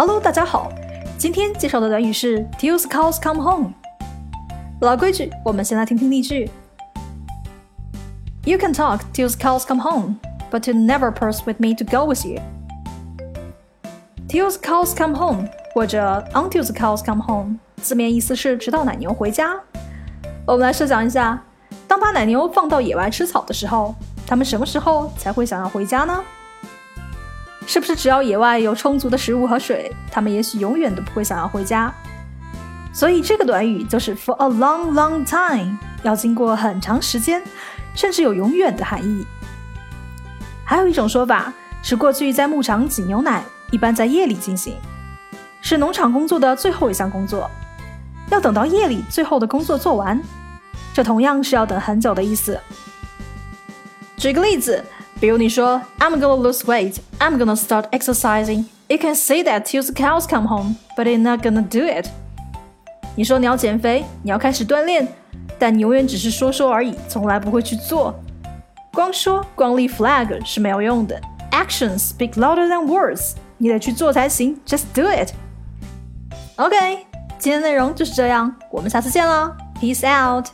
Hello，大家好，今天介绍的短语是 Till the cows come home。老规矩，我们先来听听例句。You can talk till the cows come home, but you never purse with me to go with you. Till the cows come home 或者 Until the cows come home，字面意思是直到奶牛回家。我们来设想一下，当把奶牛放到野外吃草的时候，它们什么时候才会想要回家呢？是不是只要野外有充足的食物和水，它们也许永远都不会想要回家？所以这个短语就是 for a long, long time，要经过很长时间，甚至有永远的含义。还有一种说法是，过去在牧场挤牛奶一般在夜里进行，是农场工作的最后一项工作，要等到夜里最后的工作做完，这同样是要等很久的意思。举个例子。比如你说 I'm gonna lose weight, I'm gonna start exercising. You can say that till the cows come home, but you're not gonna do it. 你说你要减肥，你要开始锻炼，但你永远只是说说而已，从来不会去做。光说光立 flag 是没有用的，Actions speak louder than words，你得去做才行。Just do it. OK，今天内容就是这样，我们下次见了，Peace out.